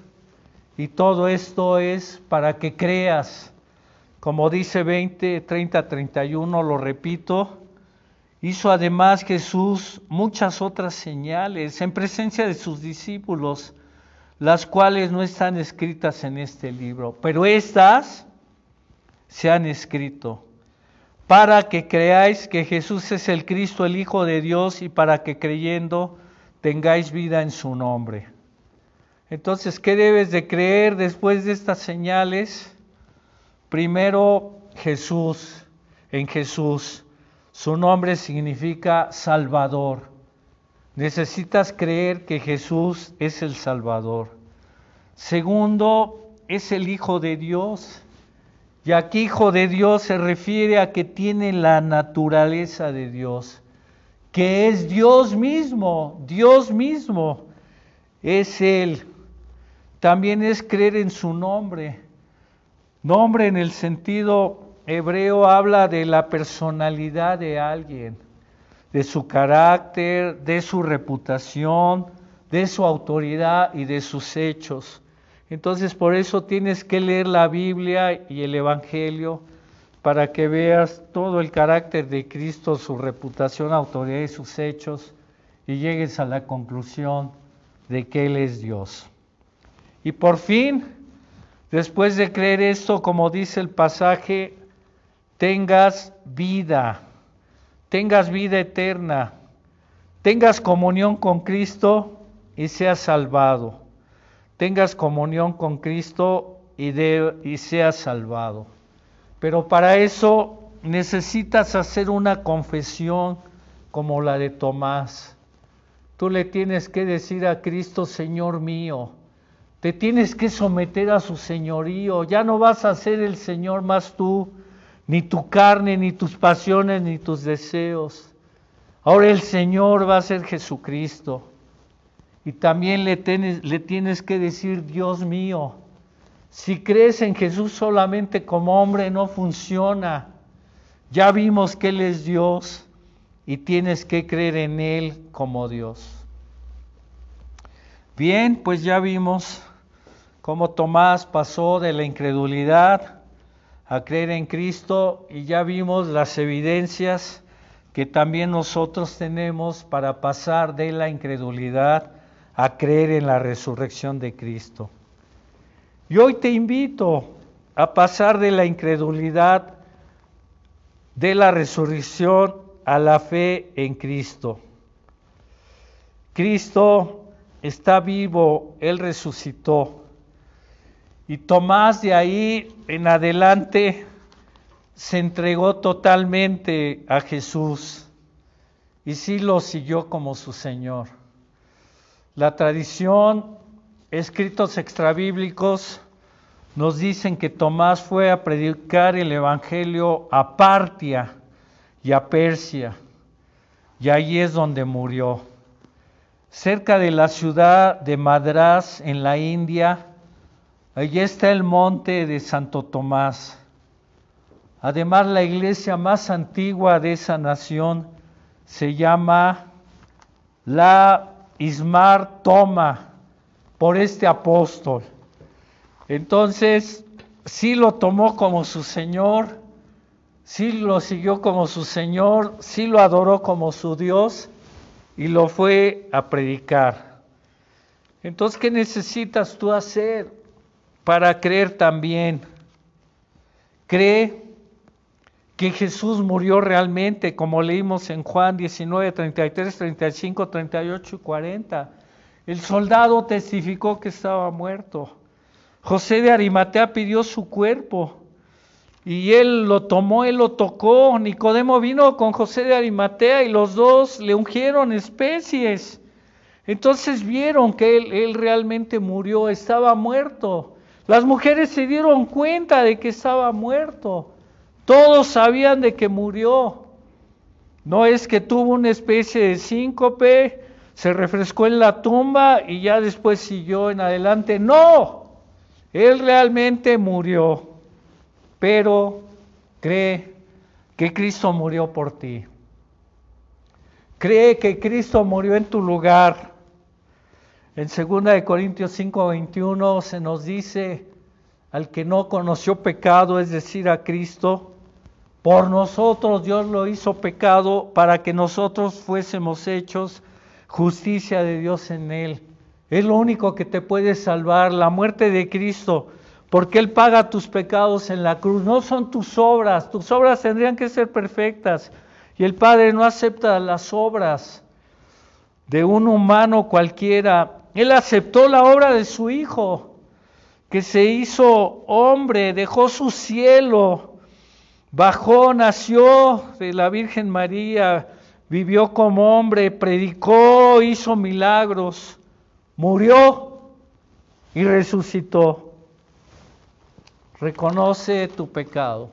y todo esto es para que creas, como dice 20, 30, 31, lo repito, hizo además Jesús muchas otras señales en presencia de sus discípulos, las cuales no están escritas en este libro, pero estas se han escrito para que creáis que Jesús es el Cristo, el Hijo de Dios, y para que creyendo tengáis vida en su nombre. Entonces, ¿qué debes de creer después de estas señales? Primero, Jesús, en Jesús. Su nombre significa Salvador. Necesitas creer que Jesús es el Salvador. Segundo, es el Hijo de Dios. Y aquí Hijo de Dios se refiere a que tiene la naturaleza de Dios, que es Dios mismo, Dios mismo es Él también es creer en su nombre. Nombre en el sentido hebreo habla de la personalidad de alguien, de su carácter, de su reputación, de su autoridad y de sus hechos. Entonces por eso tienes que leer la Biblia y el Evangelio para que veas todo el carácter de Cristo, su reputación, autoridad y sus hechos y llegues a la conclusión de que Él es Dios. Y por fin, después de creer esto, como dice el pasaje, tengas vida, tengas vida eterna, tengas comunión con Cristo y seas salvado. Tengas comunión con Cristo y, de, y seas salvado. Pero para eso necesitas hacer una confesión como la de Tomás. Tú le tienes que decir a Cristo, Señor mío, te tienes que someter a su señorío, ya no vas a ser el Señor más tú, ni tu carne, ni tus pasiones, ni tus deseos. Ahora el Señor va a ser Jesucristo. Y también le tienes, que decir, Dios mío, si crees en Jesús solamente como hombre no funciona. Ya vimos que Él es Dios y tienes que creer en Él como Dios. Bien, pues ya vimos cómo Tomás pasó de la incredulidad a creer en Cristo y ya vimos las evidencias que también nosotros tenemos para pasar de la incredulidad a creer en la resurrección de Cristo. Y hoy te invito a pasar de la incredulidad de la resurrección a la fe en Cristo. Cristo está vivo, Él resucitó. Y Tomás de ahí en adelante se entregó totalmente a Jesús y sí lo siguió como su Señor. La tradición, escritos extrabíblicos, nos dicen que Tomás fue a predicar el Evangelio a Partia y a Persia, y ahí es donde murió. Cerca de la ciudad de Madrás, en la India, Allí está el monte de Santo Tomás. Además, la iglesia más antigua de esa nación se llama la Ismar Toma, por este apóstol. Entonces, sí lo tomó como su Señor, sí lo siguió como su Señor, sí lo adoró como su Dios y lo fue a predicar. Entonces, ¿qué necesitas tú hacer? Para creer también. Cree que Jesús murió realmente, como leímos en Juan 19, 33, 35, 38 y 40. El soldado testificó que estaba muerto. José de Arimatea pidió su cuerpo y él lo tomó, él lo tocó. Nicodemo vino con José de Arimatea y los dos le ungieron especies. Entonces vieron que él, él realmente murió, estaba muerto. Las mujeres se dieron cuenta de que estaba muerto. Todos sabían de que murió. No es que tuvo una especie de síncope, se refrescó en la tumba y ya después siguió en adelante. No, él realmente murió, pero cree que Cristo murió por ti. Cree que Cristo murió en tu lugar en 2 Corintios 5, 21 se nos dice, al que no conoció pecado, es decir, a Cristo, por nosotros Dios lo hizo pecado para que nosotros fuésemos hechos justicia de Dios en él. Es lo único que te puede salvar, la muerte de Cristo, porque Él paga tus pecados en la cruz. No son tus obras, tus obras tendrían que ser perfectas. Y el Padre no acepta las obras de un humano cualquiera. Él aceptó la obra de su Hijo, que se hizo hombre, dejó su cielo, bajó, nació de la Virgen María, vivió como hombre, predicó, hizo milagros, murió y resucitó. Reconoce tu pecado,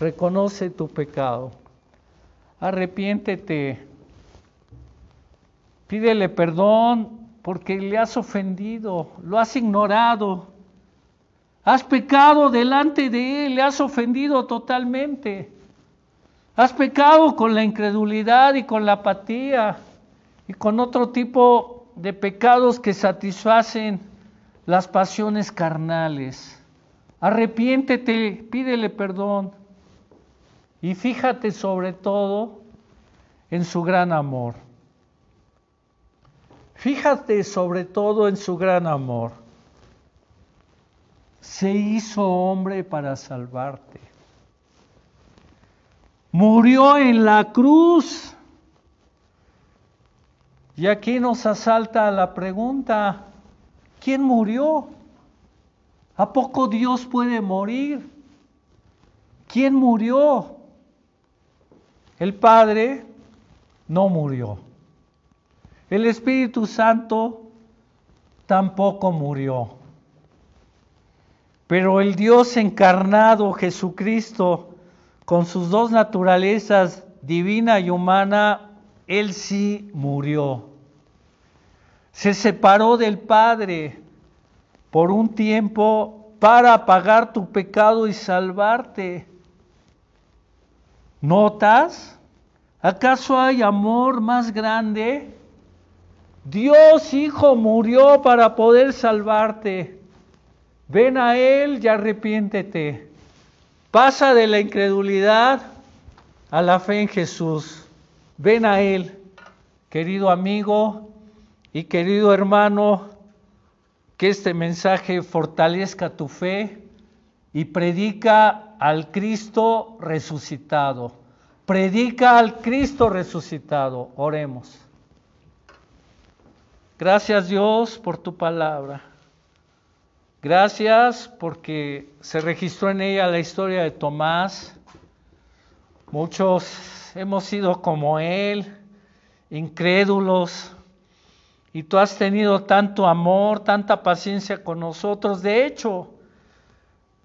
reconoce tu pecado, arrepiéntete, pídele perdón porque le has ofendido, lo has ignorado, has pecado delante de Él, le has ofendido totalmente. Has pecado con la incredulidad y con la apatía y con otro tipo de pecados que satisfacen las pasiones carnales. Arrepiéntete, pídele perdón y fíjate sobre todo en su gran amor. Fíjate sobre todo en su gran amor. Se hizo hombre para salvarte. Murió en la cruz. Y aquí nos asalta la pregunta, ¿quién murió? ¿A poco Dios puede morir? ¿Quién murió? El Padre no murió. El Espíritu Santo tampoco murió. Pero el Dios encarnado, Jesucristo, con sus dos naturalezas, divina y humana, Él sí murió. Se separó del Padre por un tiempo para pagar tu pecado y salvarte. ¿Notas? ¿Acaso hay amor más grande? Dios Hijo murió para poder salvarte. Ven a Él y arrepiéntete. Pasa de la incredulidad a la fe en Jesús. Ven a Él, querido amigo y querido hermano, que este mensaje fortalezca tu fe y predica al Cristo resucitado. Predica al Cristo resucitado. Oremos. Gracias Dios por tu palabra. Gracias porque se registró en ella la historia de Tomás. Muchos hemos sido como él, incrédulos, y tú has tenido tanto amor, tanta paciencia con nosotros. De hecho,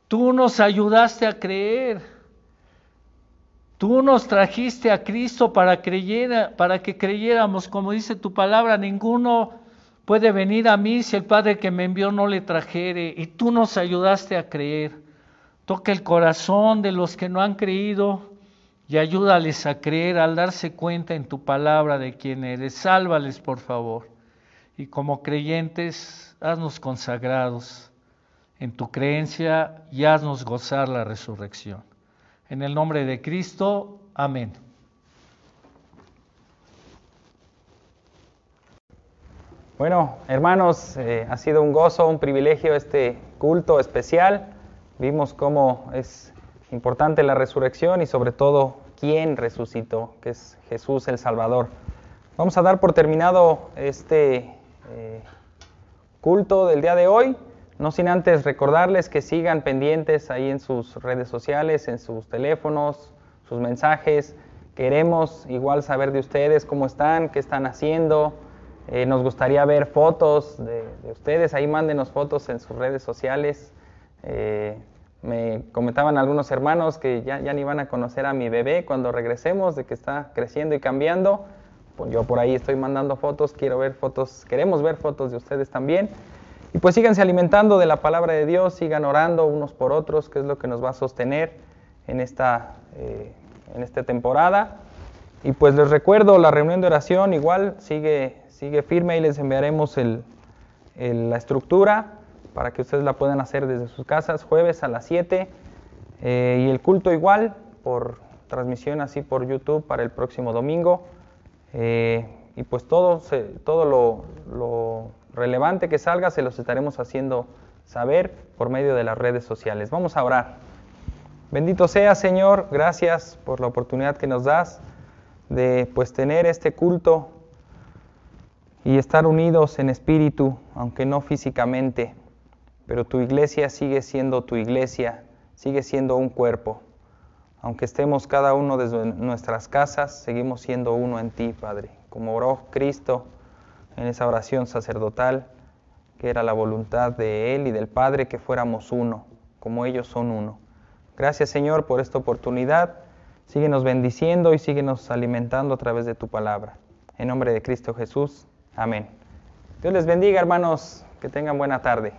tú nos ayudaste a creer. Tú nos trajiste a Cristo para, creyera, para que creyéramos, como dice tu palabra, ninguno puede venir a mí si el Padre que me envió no le trajere. Y tú nos ayudaste a creer. Toca el corazón de los que no han creído y ayúdales a creer al darse cuenta en tu palabra de quién eres. Sálvales, por favor. Y como creyentes, haznos consagrados en tu creencia y haznos gozar la resurrección. En el nombre de Cristo, amén. Bueno, hermanos, eh, ha sido un gozo, un privilegio este culto especial. Vimos cómo es importante la resurrección y sobre todo quién resucitó, que es Jesús el Salvador. Vamos a dar por terminado este eh, culto del día de hoy, no sin antes recordarles que sigan pendientes ahí en sus redes sociales, en sus teléfonos, sus mensajes. Queremos igual saber de ustedes cómo están, qué están haciendo eh, nos gustaría ver fotos de, ustedes, ahí mándenos fotos en sus redes sociales. Eh, me comentaban algunos hermanos que ya, ya, ni van a conocer a mi bebé cuando regresemos, de que está creciendo y cambiando. Pues yo por ahí estoy mandando fotos, quiero ver fotos, queremos ver fotos de ustedes también. Y pues síganse alimentando de la palabra de Dios, sigan orando unos por otros, que es lo que nos va a sostener en esta, eh, en esta temporada. Y pues les recuerdo, la reunión de oración igual sigue sigue firme y les enviaremos la estructura para que ustedes la puedan hacer desde sus casas jueves a las 7 eh, y el culto igual por transmisión así por YouTube para el próximo domingo eh, y pues todo, todo lo, lo relevante que salga se los estaremos haciendo saber por medio de las redes sociales. Vamos a orar. Bendito sea Señor, gracias por la oportunidad que nos das de pues tener este culto y estar unidos en espíritu, aunque no físicamente, pero tu iglesia sigue siendo tu iglesia, sigue siendo un cuerpo. Aunque estemos cada uno desde nuestras casas, seguimos siendo uno en ti, Padre, como oró Cristo en esa oración sacerdotal, que era la voluntad de Él y del Padre que fuéramos uno, como ellos son uno. Gracias Señor por esta oportunidad. Síguenos bendiciendo y síguenos alimentando a través de tu palabra. En nombre de Cristo Jesús. Amén. Dios les bendiga, hermanos. Que tengan buena tarde.